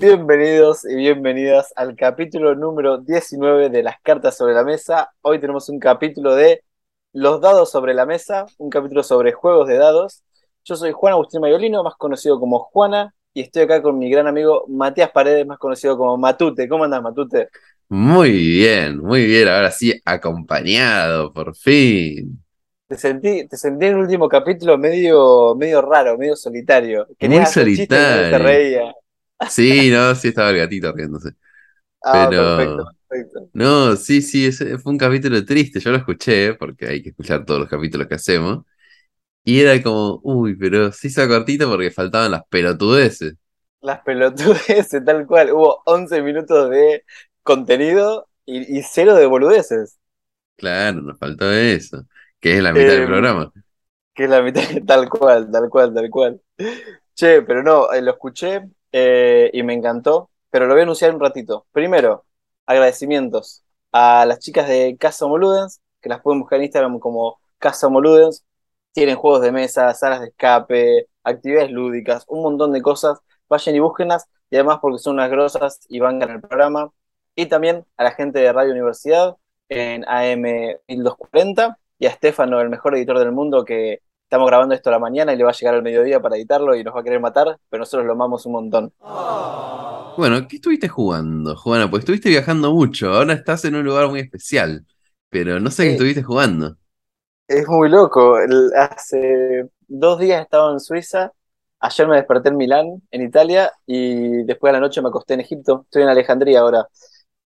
Bienvenidos y bienvenidas al capítulo número 19 de las cartas sobre la mesa. Hoy tenemos un capítulo de los dados sobre la mesa, un capítulo sobre juegos de dados. Yo soy Juan Agustín Mayolino, más conocido como Juana, y estoy acá con mi gran amigo Matías Paredes, más conocido como Matute. ¿Cómo andas, Matute? Muy bien, muy bien. Ahora sí, acompañado, por fin. Te sentí, te sentí en el último capítulo medio, medio raro, medio solitario. Muy hacer chistes y no te solitario. reía. Sí, no, sí estaba el gatito riéndose. Ah, Pero- perfecto, perfecto. No, sí, sí, ese fue un capítulo triste. Yo lo escuché porque hay que escuchar todos los capítulos que hacemos. Y era como, uy, pero se hizo cortito porque faltaban las pelotudeces. Las pelotudeces, tal cual. Hubo 11 minutos de contenido y, y cero de boludeces. Claro, nos faltó eso. Que es la mitad del Em, programa. Que es la mitad, tal cual, tal cual, tal cual. Che, pero no, eh, lo escuché eh, y me encantó, pero lo voy a anunciar un ratito. Primero, agradecimientos a las chicas de Casa Moludens, que las pueden buscar en Instagram como Casa Moludens. Tienen juegos de mesa, salas de escape, actividades lúdicas, un montón de cosas. Vayan y búsquenlas, y además porque son unas grosas y van el programa. Y también a la gente de Radio Universidad en AM 1240 y a Estefano, el mejor editor del mundo, que estamos grabando esto a la mañana y le va a llegar al mediodía para editarlo y nos va a querer matar, pero nosotros lo amamos un montón. Bueno, ¿qué estuviste jugando, Juana? Pues estuviste viajando mucho. Ahora estás en un lugar muy especial. Pero no sé qué Sí. estuviste jugando. Es muy loco. Hace dos días estaba en Suiza, ayer me desperté en Milán, en Italia, y después de la noche me acosté en Egipto. Estoy en Alejandría ahora.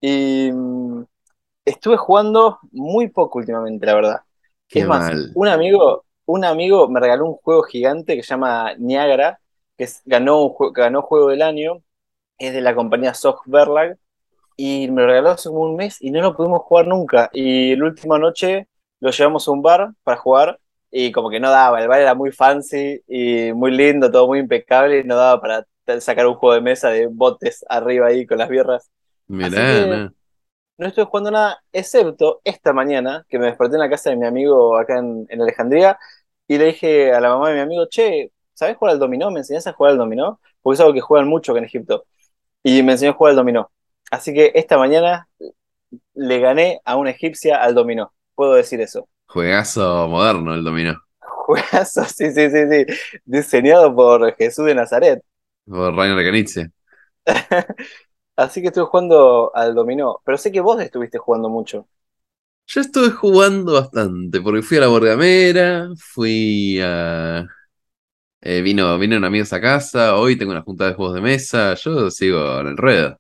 Y mm, estuve jugando muy poco últimamente, la verdad. Qué Es más, mal. un amigo, un amigo me regaló un juego gigante que se llama Niagara, que es- ganó, un jue- ganó Juego del Año, es de la compañía Soft Verlag, y me lo regaló hace como un mes y no lo pudimos jugar nunca. Y la última noche lo llevamos a un bar para jugar y como que no daba, el bar era muy fancy y muy lindo, todo muy impecable y no daba para sacar un juego de mesa de botes arriba ahí con las birras. Mirá, que- no. Estoy jugando nada, excepto esta mañana que me desperté en la casa de mi amigo acá en, en Alejandría y le dije a la mamá de mi amigo, che, ¿sabés jugar al dominó? ¿Me enseñás a jugar al dominó? Porque es algo que juegan mucho acá en Egipto. Y me enseñó a jugar al dominó. Así que esta mañana le gané a una egipcia al dominó. Puedo decir eso. Juegazo moderno el dominó. Juegazo, sí, sí, sí, sí. Diseñado por Jesús de Nazaret. Por Rainer Knizia. Así que estuve jugando al dominó. Pero sé que vos estuviste jugando mucho. Yo estuve jugando bastante, porque fui a la Borgamera, fui a... eh, vino, vinieron amigos a casa, hoy tengo una junta de juegos de mesa, yo sigo en el ruedo.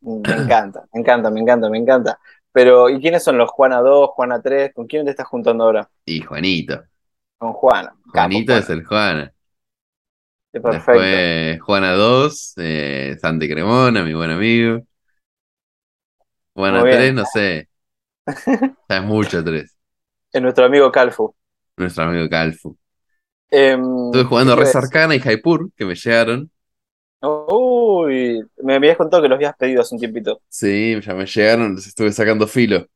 Me encanta, me encanta, me encanta, me encanta. Pero, ¿y quiénes son los Juana 2, Juana 3? ¿Con quién te estás juntando ahora? Y Juanito. Con Juana. Capo, Juanito es el Juana. Perfecto. Después Juana 2, eh, Santi Cremona, mi buen amigo. Juana Muy bien. 3, no sé. Ya es mucho 3. Es nuestro amigo Calfu. Nuestro amigo Calfu. Em, Estuve jugando ¿qué te Res? Arcana y Jaipur, que me llegaron. Uy, me habías contado que los habías pedido hace un tiempito. Sí, ya me llegaron, les estuve sacando filo.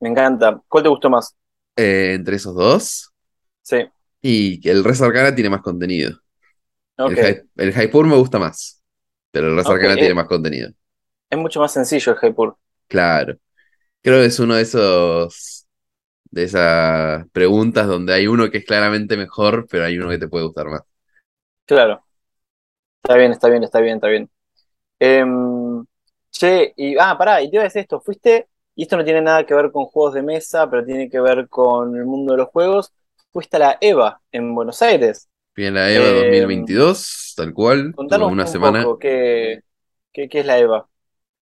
Me encanta. ¿Cuál te gustó más? Eh, entre esos dos. Sí, Y el Res Arcana tiene más contenido. El, Hai- el Jaipur me gusta más. Pero el Res Arcana eh. tiene más contenido. Es mucho más sencillo el Jaipur. Claro. Creo que es uno de esos. De esas preguntas donde hay uno que es claramente mejor, pero hay uno que te puede gustar más. Claro. Está bien, está bien, está bien, está bien. Em, che, y. Ah, pará, y te iba a decir esto. Fuiste, y esto no tiene nada que ver con juegos de mesa, pero tiene que ver con el mundo de los juegos. Fuiste a la EVA en Buenos Aires. Fui a la EVA Eh, 2022, tal cual. Contanos una un semana. poco qué, qué, qué es la EVA.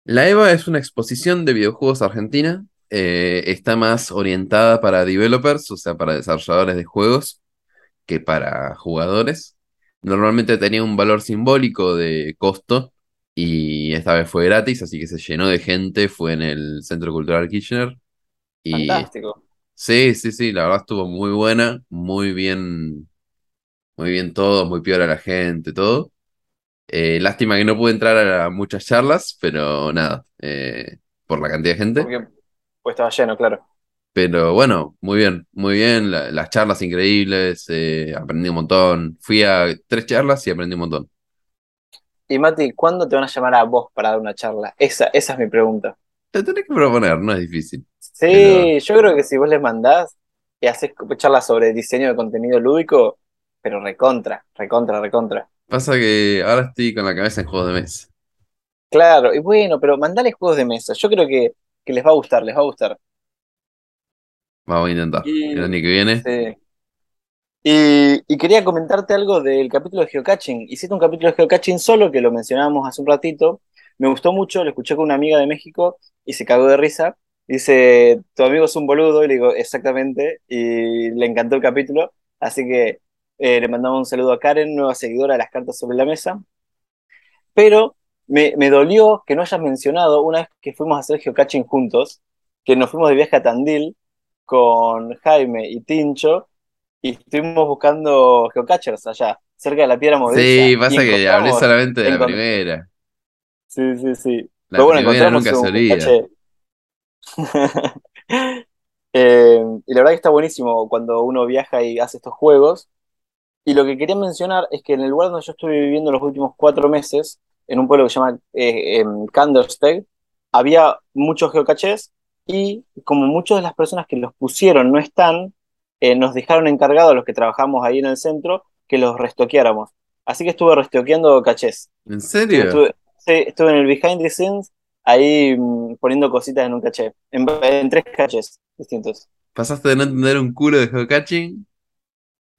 La EVA es una exposición de videojuegos argentina. eh, está más orientada para developers, o sea, para desarrolladores de juegos, que para jugadores. Normalmente tenía un valor simbólico de costo Y esta vez fue gratis, así que se llenó de gente. Fue en el Centro Cultural Kirchner. Y Fantástico. Sí, sí, sí, la verdad estuvo muy buena, muy bien, muy bien todo, muy piola la gente, todo. Eh, lástima que no pude entrar a muchas charlas, pero nada, eh, por la cantidad de gente. Porque pues estaba lleno, claro. Pero bueno, muy bien, muy bien. la- las charlas increíbles, eh, aprendí un montón. Fui a tres charlas y aprendí un montón. Y Mati, ¿cuándo te van a llamar a vos para dar una charla? Esa, esa es mi pregunta. Te tenés que proponer, no es difícil. Sí, Pero- yo creo que si vos les mandás y haces charlas sobre diseño de contenido lúdico, pero recontra, recontra, recontra. Pasa que ahora estoy con la cabeza en juegos de mesa. Claro, y bueno, pero mandales juegos de mesa. Yo creo que, que les va a gustar, les va a gustar. Vamos a intentar. Y- El año que viene. Sí. Y, y quería comentarte algo del capítulo de geocaching. Hiciste un capítulo de geocaching solo, que lo mencionábamos hace un ratito. Me gustó mucho, lo escuché con una amiga de México y se cagó de risa. Dice, tu amigo es un boludo, y le digo, exactamente, y le encantó el capítulo. Así que eh, le mandamos un saludo a Karen, nueva seguidora de las cartas sobre la mesa. Pero me, me dolió que no hayas mencionado una vez que fuimos a hacer geocaching juntos, que nos fuimos de viaje a Tandil con Jaime y Tincho y estuvimos buscando geocachers allá, cerca de la piedra movediza. Sí, pasa que hablé solamente de la primera. Sí, sí, sí. La Pero bueno, primera nunca se olvida. Eh, y la verdad que está buenísimo cuando uno viaja y hace estos juegos. Y lo que quería mencionar es que en el lugar donde yo estuve viviendo los últimos cuatro meses, en un pueblo que se llama eh, em, Kandersteg, había muchos geocaches y como muchas de las personas que los pusieron no están, eh, nos dejaron encargados los que trabajamos ahí en el centro que los restoqueáramos. Así que estuve restoqueando cachés. ¿En serio? Estuve, sí, estuve en el behind the scenes ahí mm, poniendo cositas en un caché, en, en tres cachés distintos. Pasaste de no entender un culo de geocaching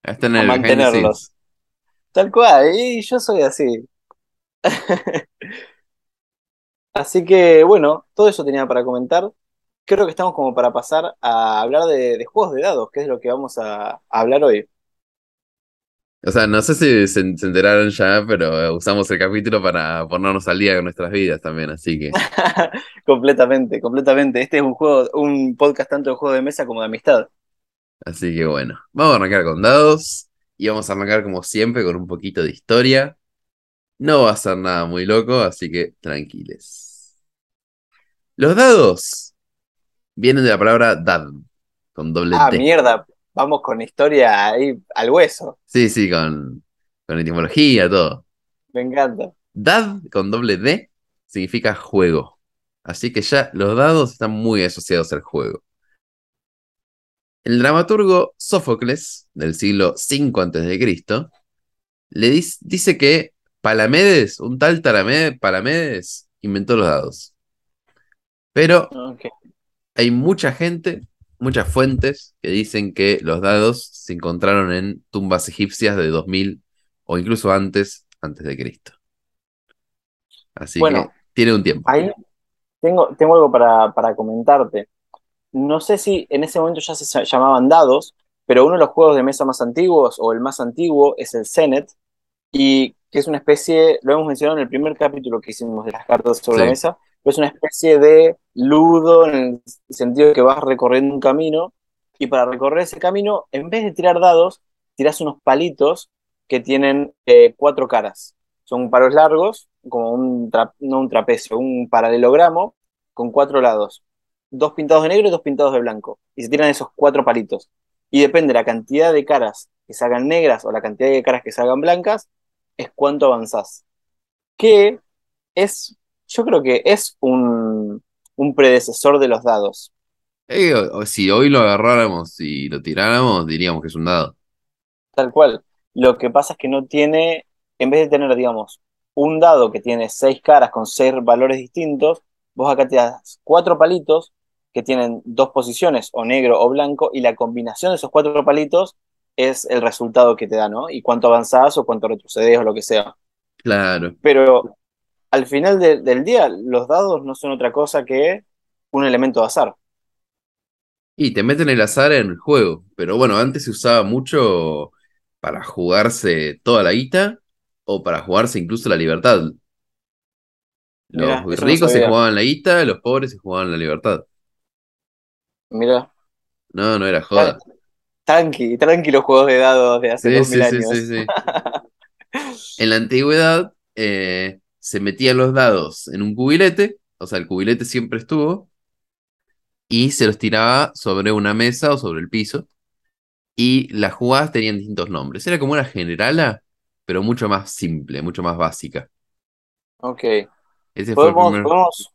a estar en el mantenerlos. Tal cual, y yo soy así. Así que bueno, todo eso tenía para comentar. Creo que estamos como para pasar a hablar de, de juegos de dados, que es lo que vamos a, a hablar hoy. O sea, no sé si se, enteraron ya, pero usamos el capítulo para ponernos al día con nuestras vidas también, así que Completamente, completamente. Este es un juego, un podcast tanto de juego de mesa como de amistad. Así que bueno, vamos a arrancar con dados y vamos a arrancar como siempre con un poquito de historia. No va a ser nada muy loco, así que tranquiles. Los dados vienen de la palabra dad, con doble Ah, D. mierda, vamos con historia ahí al hueso. Sí, sí, con, con etimología, todo. Me encanta. Dad con doble D significa juego. Así que ya los dados están muy asociados al juego. El dramaturgo Sófocles, del siglo V a.C., le dis- dice que Palamedes, un tal Palamedes, inventó los dados. Pero hay mucha gente, muchas fuentes que dicen que los dados se encontraron en tumbas egipcias de 2000 o incluso antes, antes de Cristo. Así Bueno, que tiene un tiempo. Ahí tengo, tengo algo para, para comentarte. No sé si en ese momento ya se llamaban dados, pero uno de los juegos de mesa más antiguos, o el más antiguo, es el Senet, y que es una especie, lo hemos mencionado en el primer capítulo que hicimos de las cartas sobre la mesa, es una especie de ludo en el sentido de que vas recorriendo un camino, y para recorrer ese camino, en vez de tirar dados, tirás unos palitos que tienen eh, cuatro caras. Son palos largos, como un, no un trapecio, un paralelogramo con cuatro lados. Dos pintados de negro y dos pintados de blanco. Y se tiran esos cuatro palitos. Y depende de la cantidad de caras que se hagan negras o la cantidad de caras que se hagan blancas, es cuánto avanzás. Que es, yo creo que es un, un predecesor de los dados. Eh, o- o si hoy lo agarráramos y lo tiráramos, diríamos que es un dado. Tal cual. Lo que pasa es que no tiene, en vez de tener, digamos, un dado que tiene seis caras con seis valores distintos, vos acá te das cuatro palitos que tienen dos posiciones, o negro o blanco, y la combinación de esos cuatro palitos es el resultado que te da, ¿no? Y cuánto avanzás o cuánto retrocedes o lo que sea. Claro. Pero al final de- del día, los dados no son otra cosa que un elemento de azar. Y te meten el azar en el juego. Pero bueno, antes se usaba mucho para jugarse toda la guita o para jugarse incluso la libertad. Los Mirá, eso no ricos se jugaban la guita, los pobres se jugaban la libertad. Mira, No, no era joda. tranqui, tranqui los juegos de dados de hace Sí, dos sí, mil sí, años. En la antigüedad eh, se metían los dados en un cubilete, o sea, el cubilete siempre estuvo, y se los tiraba sobre una mesa o sobre el piso, y las jugadas tenían distintos nombres. Era como una generala, pero mucho más simple, mucho más básica. Ok. Ese fue el ¿Podemos, primer... podemos,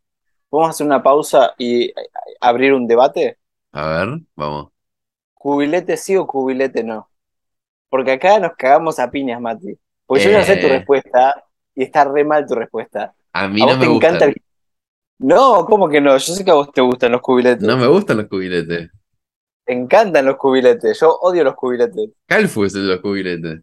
podemos hacer una pausa y eh, abrir un debate? A ver, vamos. ¿Cubilete sí o cubilete no? Porque acá nos cagamos a piñas, Mati. Porque yo ya sé tu Eh. respuesta y está re mal tu respuesta. A mí ¿A no vos me te encanta el... No, ¿cómo que no? Yo sé que a vos te gustan los cubiletes. No me gustan los cubiletes. Te encantan los cubiletes. Yo odio los cubiletes. Calfu es el de los cubiletes.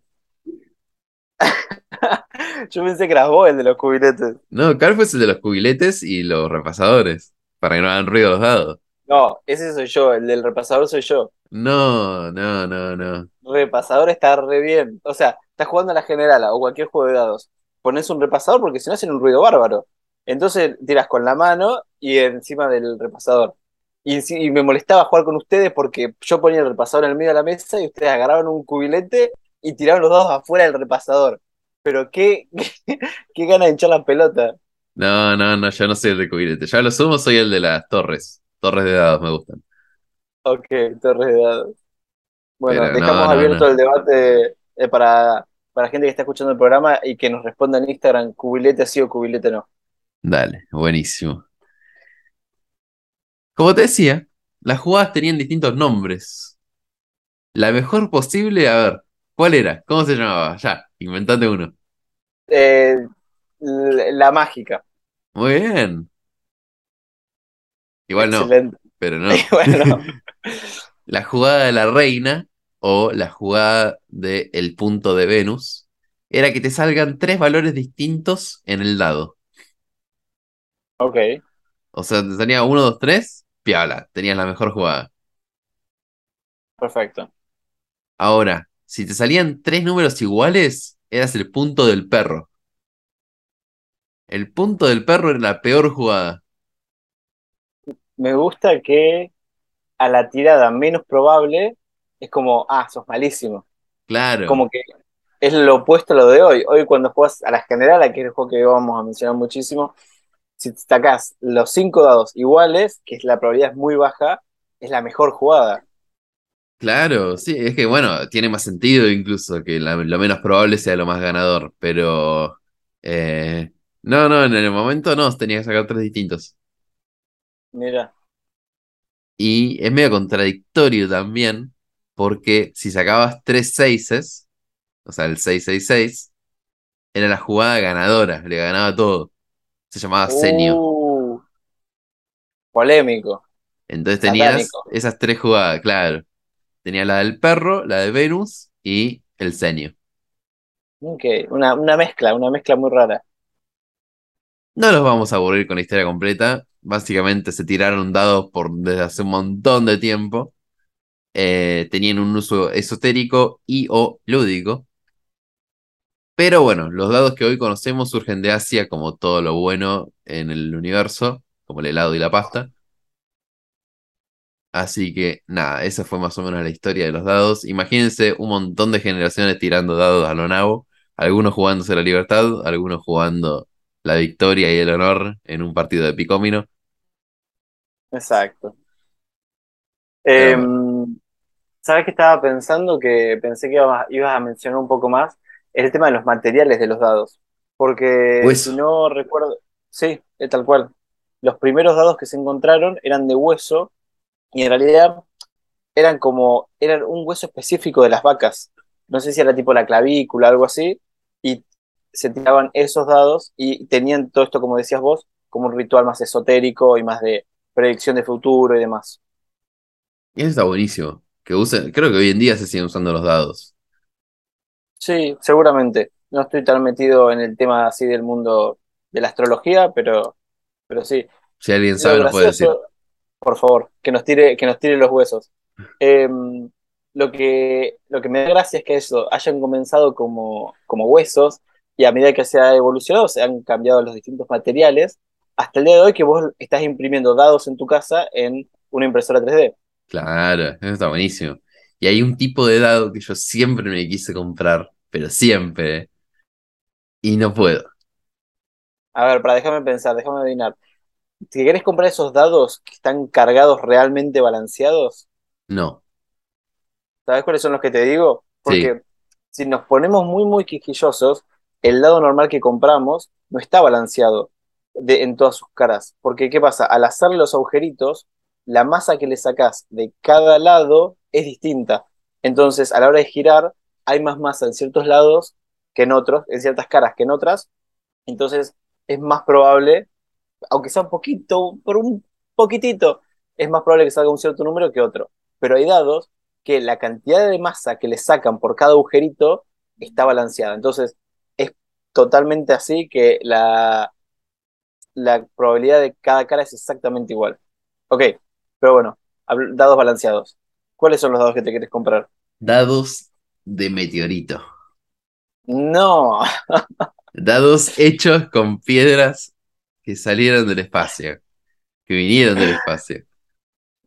Yo pensé que eras vos el de los cubiletes. No, Calfu es el de los cubiletes y los repasadores, para que no hagan ruido los dados. No, ese soy yo. El del repasador soy yo. No, no, no, no. Repasador está re bien. O sea, estás jugando a la generala o cualquier juego de dados. Pones un repasador porque si no hacen un ruido bárbaro. Entonces tiras con la mano y encima del repasador. Y, me molestaba jugar con ustedes porque yo ponía el repasador en el medio de la mesa y ustedes agarraban un cubilete y tiraban los dados afuera del repasador. Pero qué, qué, qué gana de hinchar la pelota. No, no, no, yo no soy el de cubilete. Yo a lo sumo soy el de las torres. Torres de dados me gustan. Ok, torres de dados. Bueno, Pero no, dejamos no, abierto no. el debate eh, para, para gente que está escuchando el programa y que nos responda en Instagram, cubilete sí o cubilete no. Dale, buenísimo. Como te decía, las jugadas tenían distintos nombres. La mejor posible, a ver, ¿cuál era? ¿Cómo se llamaba? Ya, inventate uno. Eh, la mágica. Muy bien. Igual no, Excelente. pero no. Bueno, La jugada de la reina o la jugada del punto de Venus era que te salgan tres valores distintos en el dado. ok, O sea, te salía 1, 2, 3, piala, tenías la mejor jugada. perfecto. Ahora, si te salían tres números iguales, eras el punto del perro. El punto del perro era la peor jugada. Me gusta que a la tirada menos probable es como, ah, sos malísimo. Claro, Como que es lo opuesto a lo de hoy. Hoy cuando juegas a la general, que es el juego que vamos a mencionar muchísimo, si sacás los cinco dados iguales, que es la probabilidad es muy baja, es la mejor jugada. claro, sí, es que bueno, tiene más sentido incluso que la- lo menos probable sea lo más ganador, pero eh, no, no, en el momento no, tenías que sacar tres distintos. Mira, Y es medio contradictorio también, porque si sacabas tres seises, o sea, el 666, era la jugada ganadora, le ganaba todo. Se llamaba senio. uh, polémico, Entonces tenías satánico. esas tres jugadas, claro. Tenía la del perro, la de Venus y el senio. Ok, una, una mezcla, una mezcla muy rara. No los vamos a aburrir con la historia completa. Básicamente se tiraron dados por desde hace un montón de tiempo. Eh, tenían un uso esotérico y o lúdico. Pero bueno, los dados que hoy conocemos surgen de Asia como todo lo bueno en el universo, como el helado y la pasta. Así que nada, esa fue más o menos la historia de los dados. Imagínense un montón de generaciones tirando dados a lo nabo, algunos jugándose la libertad, algunos jugando la victoria y el honor en un partido de picómino. Exacto. ¿Sabes qué estaba pensando? Que pensé que ibas, a mencionar un poco más el tema de los materiales de los dados. Porque Hueso. si no recuerdo, sí, es tal cual. Los primeros dados que se encontraron eran de hueso y en realidad eran como, eran un hueso específico de las vacas. No sé si era tipo la clavícula, algo así, y se tiraban esos dados y tenían todo esto, como decías vos, como un ritual más esotérico y más de predicción de futuro y demás. Y eso está buenísimo. Que usen, creo que hoy en día se siguen usando los dados. Sí, seguramente. No estoy tan metido en el tema así del mundo de la astrología, pero, pero sí. Si alguien Lo sabe, nos puede decir. por favor, que nos tire, que nos tire los huesos. Eh, lo que, lo que me da gracia es que eso, hayan comenzado como, como huesos, y a medida que se ha evolucionado, se han cambiado los distintos materiales, hasta el día de hoy que vos estás imprimiendo dados en tu casa en una impresora 3D. Claro, eso está buenísimo. Y hay un tipo de dado que yo siempre me quise comprar, pero siempre, y no puedo. A ver, para déjame pensar, déjame adivinar. Si querés comprar esos dados que están cargados realmente balanceados, No. ¿sabes cuáles son los que te digo? Sí. Porque si nos ponemos muy, muy quisquillosos, el dado normal que compramos no está balanceado de, en todas sus caras. Porque, ¿qué pasa? Al hacer los agujeritos, la masa que le sacás de cada lado es distinta. Entonces, a la hora de girar, hay más masa en ciertos lados que en otros, en ciertas caras que en otras. Entonces, es más probable, aunque sea un poquito, por un poquitito, es más probable que salga un cierto número que otro. Pero hay dados que la cantidad de masa que le sacan por cada agujerito está balanceada. Entonces, es totalmente así que la, la probabilidad de cada cara es exactamente igual. Ok, pero bueno, dados balanceados. ¿Cuáles son los dados que te quieres comprar? Dados de meteorito. No, Dados hechos con piedras que salieron del espacio, que vinieron del espacio.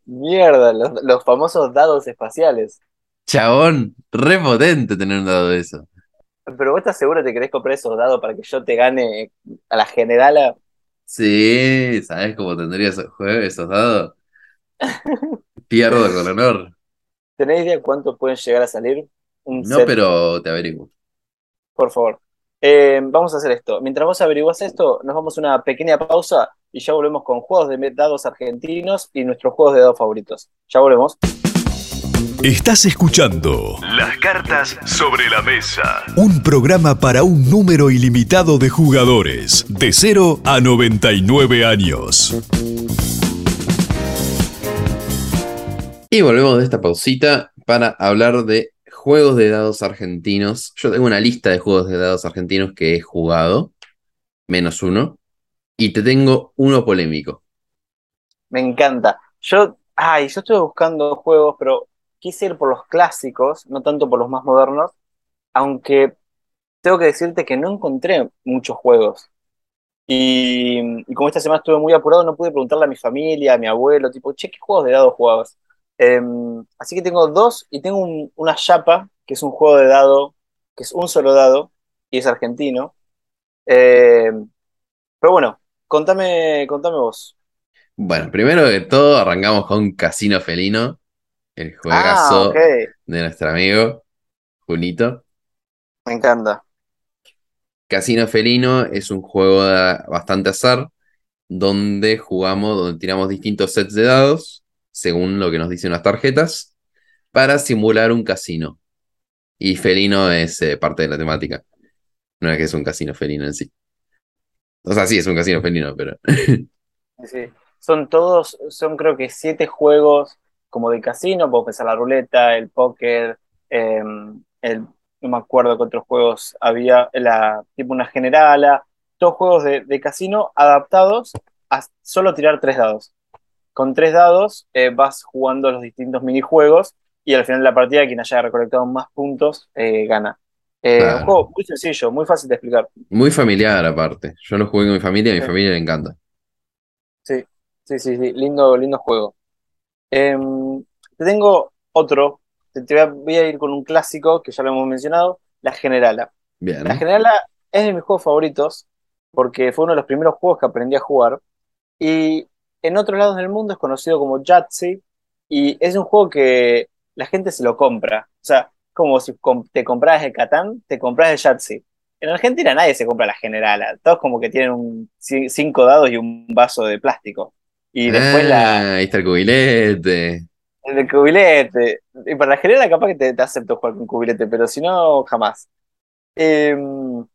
mierda, los, los famosos dados espaciales. Chabón, re potente tener un dado de eso. Pero vos estás seguro que te querés comprar esos dados para que yo te gane a la generala. Sí, ¿sabes cómo tendría esos juegos, esos dados? Pierdo con honor. ¿Tenés idea cuánto pueden llegar a salir? Un No, set, pero te averiguo. por favor. Eh, vamos a hacer esto. Mientras vos averiguás esto, nos vamos a una pequeña pausa y ya volvemos con juegos de dados argentinos y nuestros juegos de dados favoritos. Ya volvemos. Estás escuchando Las cartas sobre la mesa. un programa para un número ilimitado de jugadores, de 0 a 99 años. Y volvemos de esta pausita para hablar de juegos de dados argentinos. Yo tengo una lista de juegos de dados argentinos que he jugado, menos uno, y te tengo uno polémico. Me encanta. Yo, ay, yo estuve buscando juegos, pero quise ir por los clásicos, no tanto por los más modernos, aunque tengo que decirte que no encontré muchos juegos. Y, y como esta semana estuve muy apurado, no pude preguntarle a mi familia, a mi abuelo, tipo, che, ¿qué juegos de dados jugabas? Em, así que tengo dos y tengo un- una chapa, que es un juego de dado, que es un solo dado, y es argentino. Em, pero bueno, contame, contame vos. Bueno, primero de todo arrancamos con Casino Felino, el Ah, juegazo ok, de nuestro amigo Junito. me encanta. Casino Felino es un juego de bastante azar, donde jugamos, donde tiramos distintos sets de dados, según lo que nos dicen las tarjetas, para simular un casino. Y felino es eh, parte de la temática. No es que es un casino felino en sí. O sea, sí es un casino felino, pero. Sí. Son todos, son creo que siete juegos como de casino, puedo pensar la ruleta, el póker, eh, el, no me acuerdo qué otros juegos había, la, tipo una generala, todos juegos de, de casino adaptados a solo tirar tres dados. Con tres dados eh, vas jugando los distintos minijuegos y al final de la partida quien haya recolectado más puntos eh, gana. Eh, Claro. Un juego muy sencillo, muy fácil de explicar. Muy familiar aparte. Yo lo jugué con mi familia y a mi Sí. familia le encanta. Sí, sí, sí, sí, lindo, lindo juego. Em, te tengo otro, te, te voy a, voy a ir con un clásico que ya lo hemos mencionado, La Generala. La Bien. Generala es de mis juegos favoritos porque fue uno de los primeros juegos que aprendí a jugar y en otros lados del mundo es conocido como Yahtzee y es un juego que la gente se lo compra. O sea, como si te compras el Catán, te compras el Yahtzee. En Argentina nadie se compra la Generala, todos como que tienen un, cinco dados y un vaso de plástico. Y después la, Ah, ahí está el cubilete. el cubilete. Y para la general capaz que te, te acepto jugar con cubilete, pero si no, jamás. Em,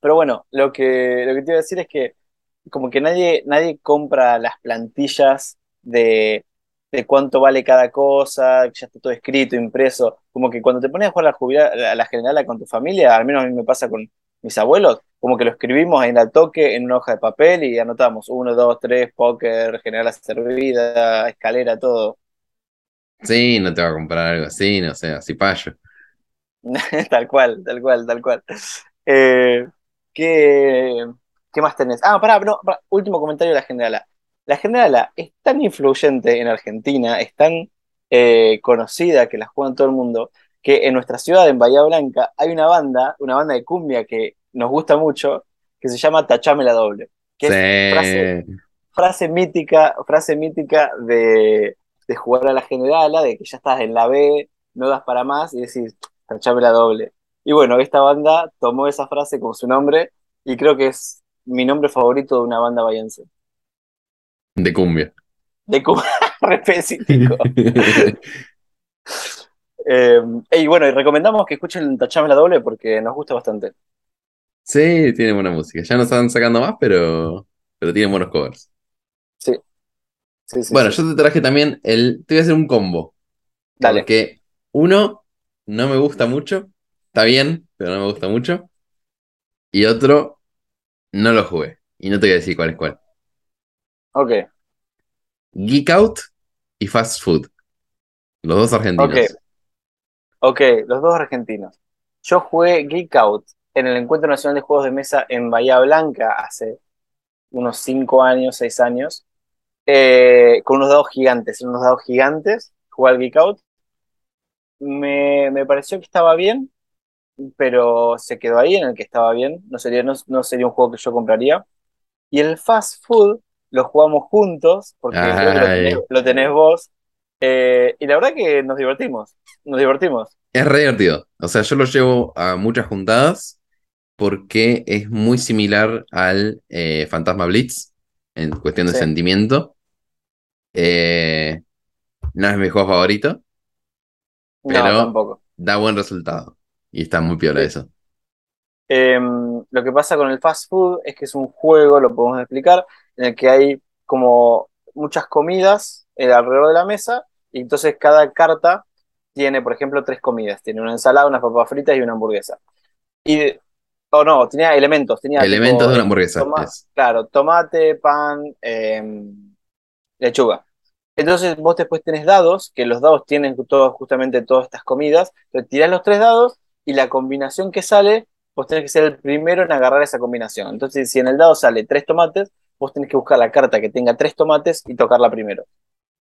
pero bueno, lo que, lo que te iba a decir es que como que nadie, nadie compra las plantillas de, de cuánto vale cada cosa, ya está todo escrito, impreso. Como que cuando te pones a jugar a la, jubila- a la general con tu familia, al menos a mí me pasa con mis abuelos, como que lo escribimos en al toque en una hoja de papel y anotamos uno, dos, tres, póker, general servida, escalera, todo. Sí, no te va a comprar algo así, no sé, así payo. Tal cual, tal cual, tal cual. Eh, ¿Qué, qué más tenés? Ah, pará, no, pará, último comentario de la Generala. La Generala es tan influyente en Argentina, es tan eh, conocida que la juega en todo el mundo, que en nuestra ciudad, en Bahía Blanca, hay una banda, una banda de cumbia que nos gusta mucho, que se llama Tachame la Doble. Que es frase, mítica, frase mítica de, de jugar a la generala, de que ya estás en la B, no das para más y decís, tachame la doble. Y bueno, esta banda tomó esa frase como su nombre y creo que es mi nombre favorito de una banda bahiense. De cumbia. De re específico. Eh, y bueno, y recomendamos que escuchen Tachame la doble porque nos gusta bastante. Sí, tiene buena música. Ya no están sacando más, pero, pero tienen buenos covers. Sí, sí, sí. Bueno, sí. yo te traje también el. Te voy a hacer un combo. Dale. Porque uno no me gusta mucho. Está bien, pero no me gusta mucho. Y otro no lo jugué. Y no te voy a decir cuál es cuál. Ok, Geek Out y Fast Food. Los dos argentinos. ok. Ok, los dos argentinos. Yo jugué Geek Out en el Encuentro Nacional de Juegos de Mesa en Bahía Blanca hace unos 5 años, 6 años, eh, con unos dados gigantes, unos dados gigantes, jugué al Geek Out. Me, me pareció que estaba bien, pero se quedó ahí en el que estaba bien. No sería, no, no sería un juego que yo compraría. Y el Fast Food lo jugamos juntos, porque creo que lo tenés, Ay. lo tenés vos. eh, y la verdad que nos divertimos, nos divertimos. Es re divertido. O sea, yo lo llevo a muchas juntadas porque es muy similar al eh, Fantasma Blitz en cuestión de Sí. sentimiento. Eh, no es mi juego favorito, No, Pero- tampoco. da buen resultado. Y está muy piola Sí. eso. Em, lo que pasa con el fast food es que es un juego, lo podemos explicar, en el que hay como muchas comidas eh, alrededor de la mesa, y entonces cada carta tiene, por ejemplo, tres comidas. Tiene una ensalada, unas papas fritas y una hamburguesa. Y, o no, tenía elementos, tenía Elementos tipo, de una eh, hamburguesa. toma- claro, tomate, pan, em, lechuga. Entonces vos después tenés dados, que los dados tienen todos, justamente todas estas comidas, entonces tirás los tres dados y la combinación que sale, vos tenés que ser el primero en agarrar esa combinación. Entonces si en el dado sale tres tomates, vos tenés que buscar la carta que tenga tres tomates y tocarla primero.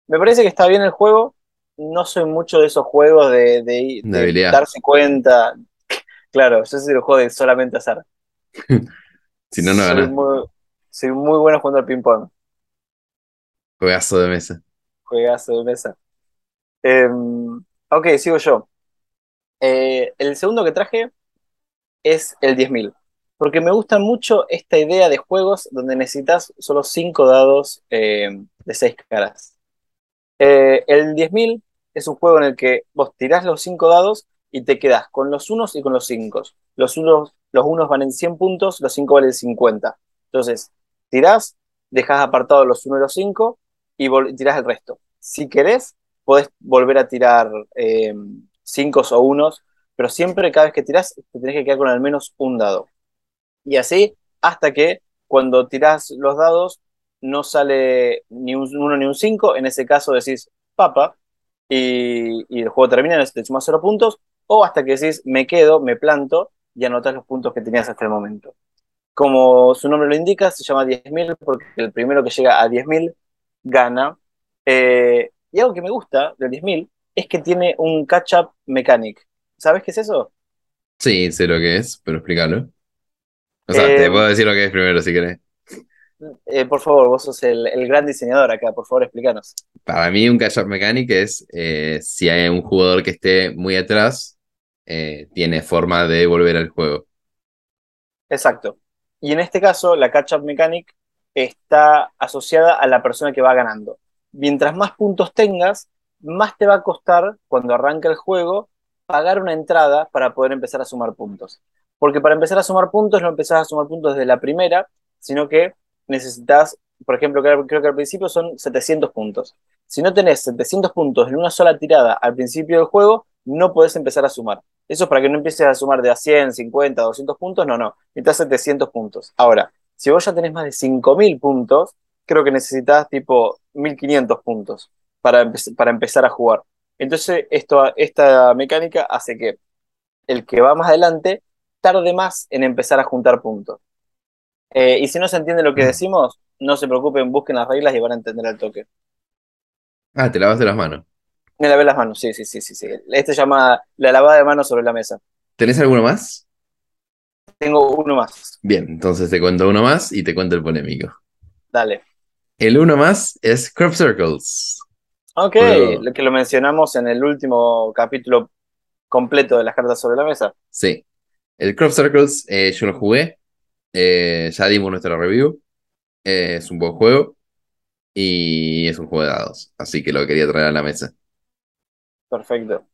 Me parece que está bien el juego, no soy mucho de esos juegos de, de- De de habilidad. darse cuenta. Claro, yo soy el juego de solamente azar. Si no, no soy muy, soy muy bueno jugando al ping-pong. Juegazo de mesa. Juegazo de mesa. Eh, ok, sigo yo. Eh, el segundo que traje es el 10.000. Porque me gusta mucho esta idea de juegos donde necesitas solo 5 dados eh, de 6 caras. Eh, el 10.000 es un juego en el que vos tirás los 5 dados y te quedás con los unos y con los 5. Los unos, los unos van en 100 puntos, los 5 valen 50. Entonces, tirás, dejás apartados los 1 y los 5 y tirás el resto. Si querés, podés volver a tirar 5 o unos, pero siempre cada vez que tirás, te tenés que quedar con al menos un dado. Y así hasta que cuando tirás los dados no sale ni un 1 ni un 5, en ese caso decís papa y, el juego termina, te sumas 0 puntos, o hasta que decís me quedo, me planto y anotás los puntos que tenías hasta el momento. Como su nombre lo indica, se llama 10.000 porque el primero que llega a 10.000 gana. Eh, y algo que me gusta del 10.000 es que tiene un catch-up mechanic. ¿Sabes qué es eso? Sí, sé lo que es, pero explícalo. O sea, te Eh, puedo decir lo que es primero si querés. Eh, por favor, vos sos el, el gran diseñador acá, por favor, explícanos. Para mí, un catch-up mechanic es eh, si hay un jugador que esté muy atrás, tiene forma de volver al juego. Exacto. Y en este caso, la catch-up mechanic está asociada a la persona que va ganando. Mientras más puntos tengas, más te va a costar, cuando arranca el juego, pagar una entrada para poder empezar a sumar puntos. Porque para empezar a sumar puntos, no empezás a sumar puntos desde la primera, sino que necesitas, por ejemplo, creo, que al principio son 700 puntos. Si no tenés 700 puntos en una sola tirada al principio del juego, no podés empezar a sumar. Eso es para que no empieces a sumar de a 100, 50, 200 puntos, no, no. Necesitas 700 puntos. Ahora, si vos ya tenés más de 5000 puntos, creo que necesitas tipo 1500 puntos para, empe- para empezar a jugar. Entonces, esto, esta mecánica hace que el que va más adelante tarde más en empezar a juntar puntos. Eh, y si no se entiende lo que decimos, no se preocupen, busquen las reglas y van a entender el toque. Ah, te lavaste las manos. Me lavé las manos, sí, sí, sí, sí, sí. Este se llama la lavada de manos sobre la mesa. ¿Tenés alguno más? Tengo uno más. Bien, entonces te cuento uno más y te cuento el polémico. Dale. El uno más es Crop Circles. Ok, lo que lo mencionamos en el último capítulo completo de las cartas sobre la mesa. Sí. El Crop Circles eh, yo lo jugué. Eh, ya dimos nuestra review. Eh, es un buen juego. Y es un juego de dados. Así que lo quería traer a la mesa. Perfecto.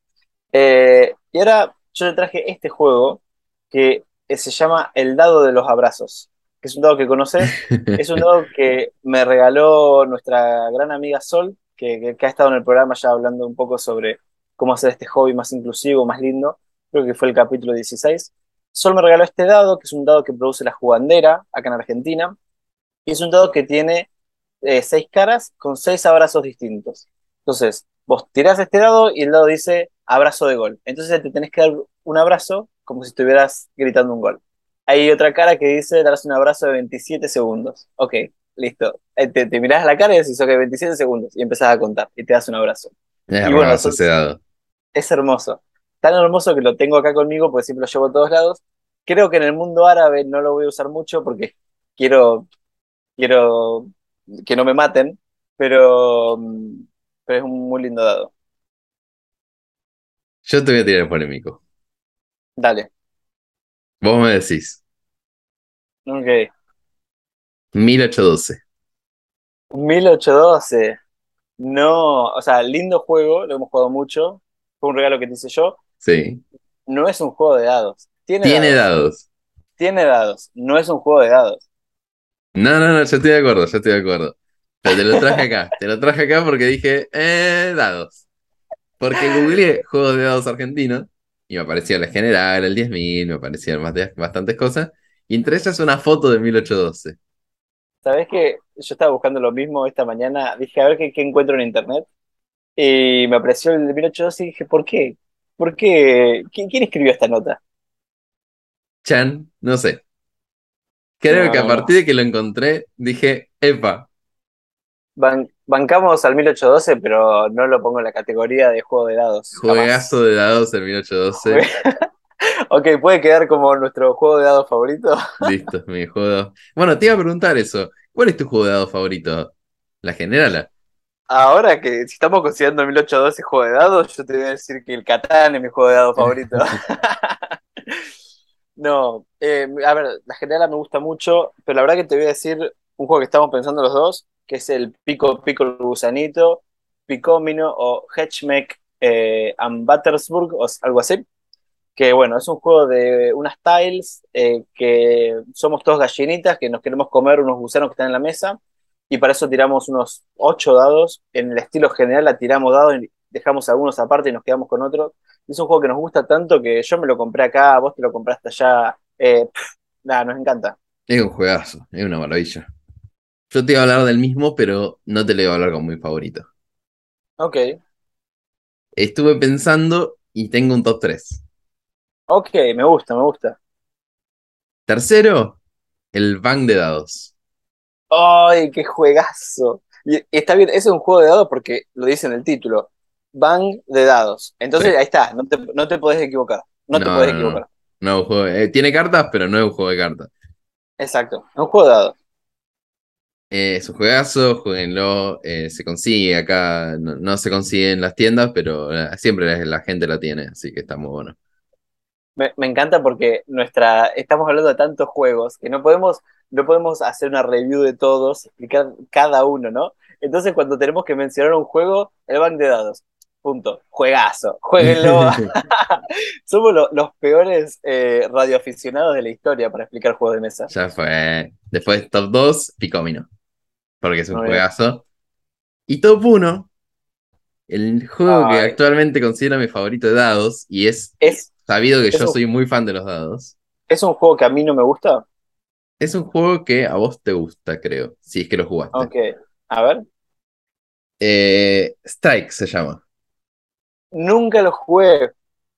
Y ahora yo le traje este juego que se llama El Dado de los Abrazos, que es un dado que conoces. Es un dado que me regaló nuestra gran amiga Sol, que, ha estado en el programa ya hablando un poco sobre cómo hacer este hobby más inclusivo, más lindo. Creo que fue el capítulo 16. Sol me regaló este dado, que es un dado que produce la jugandera acá en Argentina. Y es un dado que tiene eh, seis caras con seis abrazos distintos. Entonces, vos tirás este dado y el dado dice abrazo de gol. Entonces te tenés que dar un abrazo como si estuvieras gritando un gol. Hay otra cara que dice darás un abrazo de 27 segundos. Ok, listo. Eh, Te, te mirás a la cara y decís, ok, 27 segundos. Y empezás a contar y te das un abrazo. Es Y bueno, dado. Es hermoso. Tan hermoso que lo tengo acá conmigo porque siempre lo llevo a todos lados. Creo que en el mundo árabe no lo voy a usar mucho porque quiero, quiero que no me maten, pero, pero es un muy lindo dado. Yo te voy a tirar el polémico. Dale. Vos me decís. Ok. 1812. 1812. No, o sea, lindo juego, lo hemos jugado mucho. Fue un regalo que te hice yo. Sí. No es un juego de dados. Tiene, Tiene dados. dados. Tiene dados. No es un juego de dados. No, no, no, yo estoy de acuerdo, yo estoy de acuerdo. Pero te lo traje acá. Te lo traje acá porque dije, eh, dados. Porque googleé juegos de dados argentinos y me apareció la general, el 10.000, me aparecían bastantes cosas. Y entre ellas una foto de 1812. ¿Sabés que yo estaba buscando lo mismo esta mañana? Dije, a ver qué, qué encuentro en internet. Y me apareció el de 1812 y dije, ¿por qué? ¿Por qué? ¿Qui- ¿Quién escribió esta nota? Chan, no sé. Creo No, que a partir de que lo encontré, dije, epa, Ban- bancamos al 1812, pero no lo pongo en la categoría de juego de dados. jamás. juegazo de dados el 1812. Ok, puede quedar como nuestro juego de dados favorito. Listo, mi juego. de dados. Bueno, te iba a preguntar eso. ¿Cuál es tu juego de dados favorito? ¿La generala? Ahora que si estamos considerando el 1812 juego de dados, yo te voy a decir que el Catán es mi juego de dados favorito. No, eh, a ver, la generala me gusta mucho, pero la verdad que te voy a decir un juego que estamos pensando los dos, que es el Pico Pico el Gusanito, Picomino o Hedgemec eh, and Battersburg o algo así. Que bueno, es un juego de unas tiles eh, que somos todos gallinitas que nos queremos comer unos gusanos que están en la mesa y para eso tiramos unos ocho dados. En el estilo general la tiramos dados y dejamos algunos aparte y nos quedamos con otros. Es un juego que nos gusta tanto que yo me lo compré acá, vos te lo compraste allá. Eh, nada, nos encanta. Es un juegazo, es una maravilla. Yo te iba a hablar del mismo, pero no te lo iba a hablar como mi favorito. Ok, Estuve pensando y tengo un top 3. Ok, me gusta, me gusta. Tercero, el Bang de dados. ¡Ay, qué juegazo! Y, está bien, ese es un juego de dados porque lo dice en el título. Bang de dados. Entonces Sí. ahí está, no te, no te podés equivocar. No, te podés no, equivocar. No, juego- eh, tiene cartas, pero no es un juego de cartas. Exacto, es un juego de dados. Eh, es un juegazo, jueguenlo. eh, se consigue acá, no, no se consigue en las tiendas, pero siempre la, la gente la tiene, así que está muy bueno. Me, me encanta porque nuestra, estamos hablando de tantos juegos que no podemos, no podemos hacer una review de todos, explicar cada uno, ¿no? Entonces cuando tenemos que mencionar un juego, el bank de dados. Punto. Juegazo. Jueguenlo. Somos lo- los peores eh, radioaficionados de la historia para explicar juegos de mesa. Ya fue. Después, top 2, Picomino. Porque es un Muy bien. juegazo. Y top 1, el juego que actualmente considero mi favorito de dados, y es Es, sabido que yo soy muy fan de los dados. es un juego que a mí no me gusta. Es un juego que a vos te gusta, creo, si es que lo jugaste. Ok. A ver. Eh, Strike se llama. Nunca lo jugué.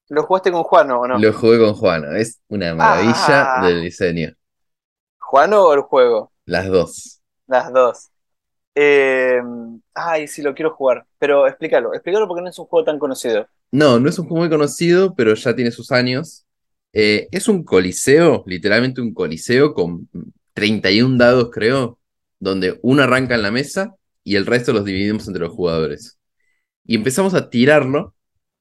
¿Lo jugaste con Juano o no? Lo jugué con Juana. Es una maravilla Ah. del diseño. ¿Juano o el juego? Las dos. Las dos. Eh, ay, sí, lo quiero jugar. Pero explícalo, explícalo porque no es un juego tan conocido. No, no es un juego muy conocido, pero ya tiene sus años. Eh, es un coliseo, literalmente un coliseo con 31 dados, creo, donde uno arranca en la mesa y el resto los dividimos entre los jugadores. Y empezamos a tirarlo.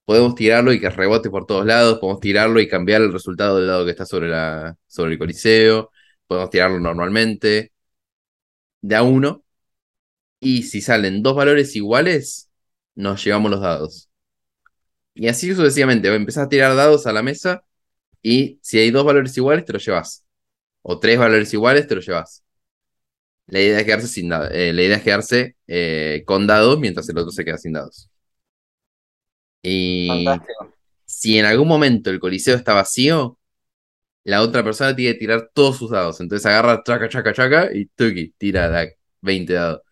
Podemos tirarlo y que rebote por todos lados. Podemos tirarlo y cambiar el resultado del dado que está sobre, la, sobre el coliseo. Podemos tirarlo normalmente. De a uno. Y si salen dos valores iguales, nos llevamos los dados. Y así sucesivamente. Empezás a tirar dados a la mesa y si hay dos valores iguales, te los llevas. O tres valores iguales, te los llevas. La idea es quedarse sin dados. la idea es quedarse eh, con dados mientras el otro se queda sin dados. Y Fantástico. si en algún momento el coliseo está vacío, la otra persona tiene que tirar todos sus dados. Entonces agarra chaca, chaca, chaca y tuki, tira la 20 dados.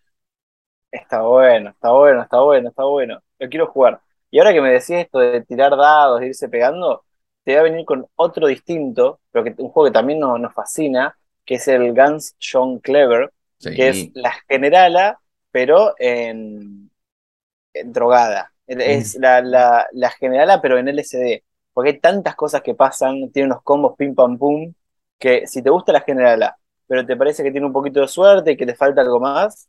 Está bueno, está bueno, está bueno, está bueno. Lo quiero jugar. Y ahora que me decís esto de tirar dados, de irse pegando, te voy a venir con otro distinto, pero que un juego que también nos, nos fascina, que es el Guns John Clever, Sí. que es la generala, pero en, en drogada. Es la, la, la generala, pero en LSD. Porque hay tantas cosas que pasan, tiene unos combos pim pam pum, que si te gusta la generala, pero te parece que tiene un poquito de suerte y que te falta algo más,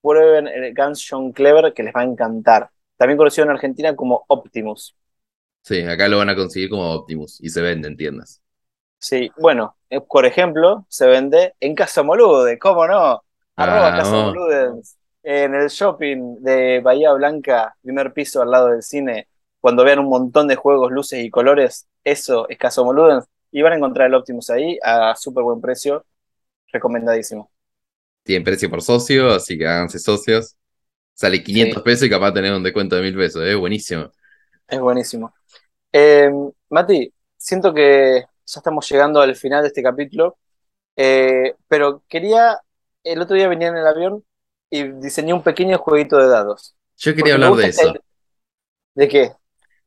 prueben el John Clever que les va a encantar. También conocido en Argentina como Optimus. Sí, acá lo van a conseguir como Optimus y se vende en tiendas. Sí, bueno, eh, por ejemplo, se vende en Casa Molude, ¿cómo no? Arroba Casa Vamos. Molude en el shopping de Bahía Blanca, primer piso al lado del cine. Cuando vean un montón de juegos, luces y colores, eso es Casa Molude. Y van a encontrar el Optimus ahí a súper buen precio. Recomendadísimo. Tienen precio por socio, así que háganse socios. Sale 500 Sí. pesos y capaz tenés un descuento de 1000 pesos. Es buenísimo. Es buenísimo. Eh, Mati, siento que ya estamos llegando al final de este capítulo, eh, pero quería, el otro día venía en el avión y diseñé un pequeño jueguito de dados. Yo quería hablar de eso, ¿De qué?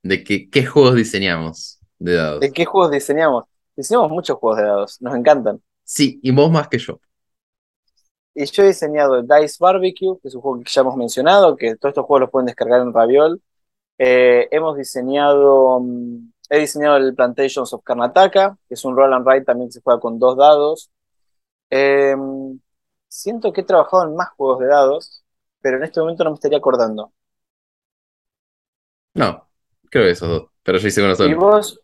de que, qué juegos diseñamos de dados. ¿De qué juegos diseñamos? Diseñamos muchos juegos de dados, nos encantan. Sí, y vos más que yo. Y yo he diseñado el Dice Barbecue, que es un juego que ya hemos mencionado, que todos estos juegos los pueden descargar en Raviol. Eh, hemos diseñado, mm, he diseñado el Plantations of Karnataka, que es un roll and write también que se juega con dos dados. Eh, siento que he trabajado en más juegos de dados, pero en este momento no me estaría acordando. No, creo que esos dos. Pero yo hice uno Y solo. vos,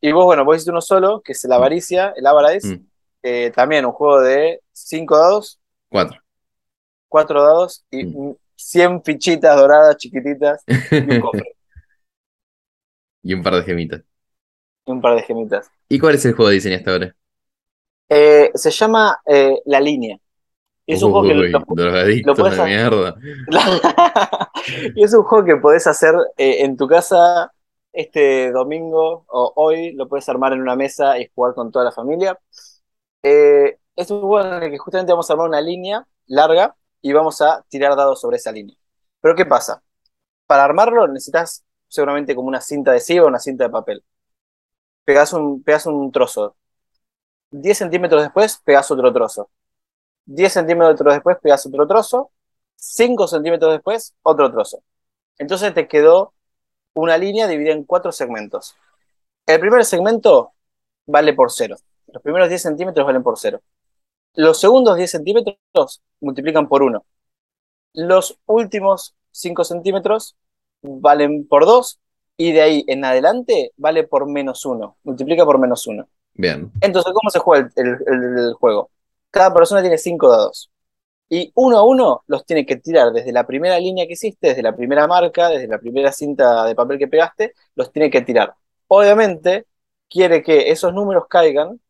y vos, bueno, vos hiciste uno solo, que es el Avaricia, el Avarice, Mm, eh, también un juego de cinco dados, cuatro. cuatro dados y Mm. 100 fichitas doradas chiquititas y un cofre y un par de gemitas. y un par de gemitas. ¿Y cuál es el juego de diseño hasta ahora? Eh, se llama eh, La Línea. Y es un juego que lo- hacer- y es un juego que podés hacer eh, en tu casa este domingo o hoy, lo puedes armar en una mesa y jugar con toda la familia. Eh, es un juego en el que justamente vamos a armar una línea larga y vamos a tirar dados sobre esa línea. Pero ¿qué pasa? Para armarlo necesitas seguramente como una cinta adhesiva o una cinta de papel. Pegás un, pegás un trozo. 10 centímetros después pegás otro trozo. 10 centímetros después pegás otro trozo. 5 centímetros después otro trozo. Entonces te quedó una línea dividida en cuatro segmentos. El primer segmento vale por cero. Los primeros 10 centímetros valen por cero. Los segundos 10 centímetros multiplican por 1. Los últimos 5 centímetros valen por 2 y de ahí en adelante vale por menos 1. Multiplica por menos 1. Bien. Entonces, ¿cómo se juega el, el- el- el juego? Cada persona tiene 5 dados. Y uno a uno los tiene que tirar desde la primera línea que hiciste, desde la primera marca, desde la primera cinta de papel que pegaste, los tiene que tirar. Obviamente, quiere que esos números caigan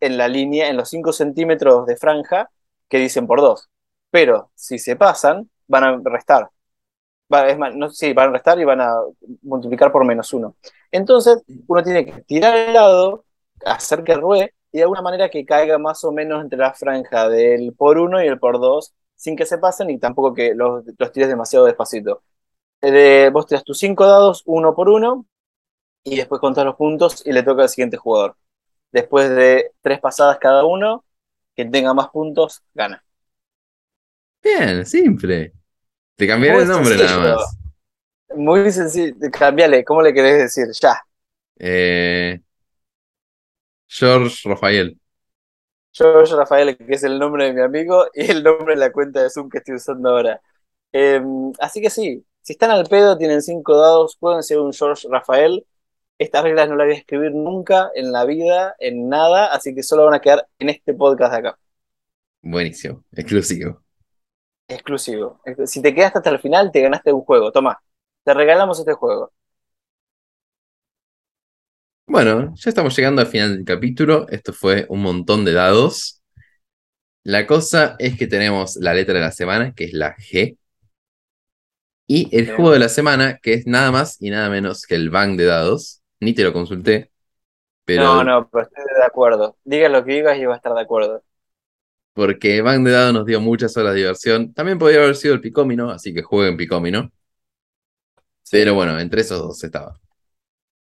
en la línea, en los 5 centímetros de franja que dicen por 2. Pero si se pasan, van a restar. Es más, no, sí, van a restar y van a multiplicar por menos 1. Entonces, uno tiene que tirar el dado, hacer que ruede y de alguna manera que caiga más o menos entre la franja del por 1 y el por 2 sin que se pasen y tampoco que los, tires demasiado despacito. Eh, de- vos tiras tus 5 dados uno por uno y después contás los puntos y le toca al siguiente jugador. Después de tres pasadas cada uno, quien tenga más puntos gana. Bien, simple. Te cambiaré el nombre sencillo. nada más. Muy sencillo. Cambiale, ¿cómo le querés decir? Ya. Eh, George Rafael. George Rafael, que es el nombre de mi amigo, y el nombre de la cuenta de Zoom que estoy usando ahora. Eh, así que sí, si están al pedo, tienen cinco dados, pueden ser un George Rafael. Estas reglas no las voy a escribir nunca en la vida, en nada, así que solo van a quedar en este podcast de acá. Buenísimo, exclusivo. Exclusivo. Si te quedaste hasta el final, te ganaste un juego. Toma, te regalamos este juego. Bueno, ya estamos llegando al final del capítulo. Esto fue un montón de dados. La cosa es que tenemos la letra de la semana, que es la G. Y el juego de la semana, que es nada más y nada menos que el bank de dados. Ni te lo consulté. Pero No, no, pero estoy de acuerdo. Digas lo que digas y va a estar de acuerdo. porque bank de dados nos dio muchas horas de diversión. También podría haber sido el Picómino, así que jueguen Picómino. Pero bueno, entre esos dos estaba.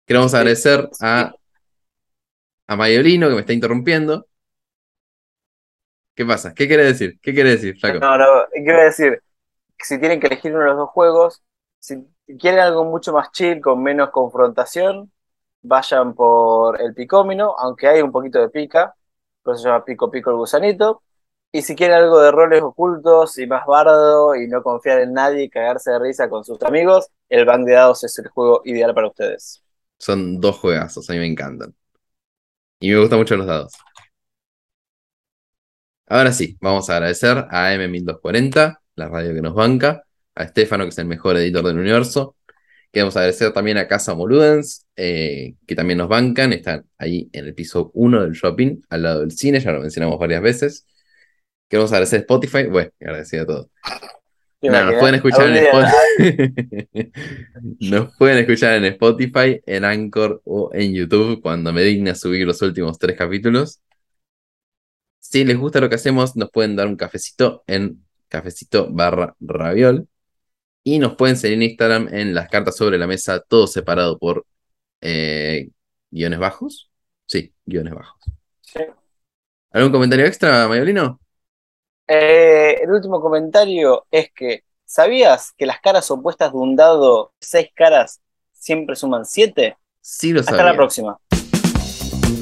Queremos agradecer a, a Mayolino que me está interrumpiendo. ¿Qué pasa? ¿Qué quiere decir? ¿Qué quiere decir, Flaco? No, no, quiero decir, que si tienen que elegir uno de los dos juegos, si quieren algo mucho más chill, con menos confrontación, vayan por el picómino, aunque hay un poquito de pica, por eso se llama pico pico el gusanito. Y si quieren algo de roles ocultos y más bardo y no confiar en nadie y cagarse de risa con sus amigos, el Bank de Dados es el juego ideal para ustedes. Son dos juegazos, a mí me encantan. Y me gustan mucho los dados. Ahora sí, vamos a agradecer a M1240, la radio que nos banca, a Estefano, que es el mejor editor del universo. Queremos agradecer también a Casa Moludens, eh, que también nos bancan, están ahí en el piso 1 del shopping, al lado del cine, ya lo mencionamos varias veces. Queremos agradecer a Spotify, bueno, agradecido a todos. ¿Te No, nos pueden escuchar en Spotify. Nos pueden escuchar en Spotify, en Anchor o en YouTube cuando me digne a subir los últimos tres capítulos. Si les gusta lo que hacemos, nos pueden dar un cafecito en cafecito barra raviol. Y nos pueden seguir en Instagram en las cartas sobre la mesa, todo separado por eh, guiones bajos. Sí, guiones bajos. Sí. ¿Algún comentario extra, Mayolino? Eh, el último comentario es que, ¿sabías que las caras opuestas de un dado, seis caras, siempre suman siete? Sí lo Hasta sabía. la próxima.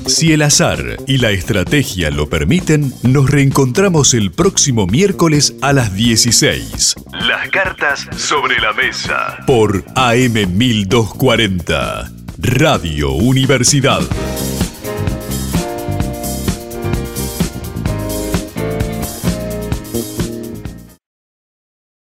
Si el azar y la estrategia lo permiten, nos reencontramos el próximo miércoles a las 16 Las cartas sobre la mesa. por AM 1240, Radio Universidad.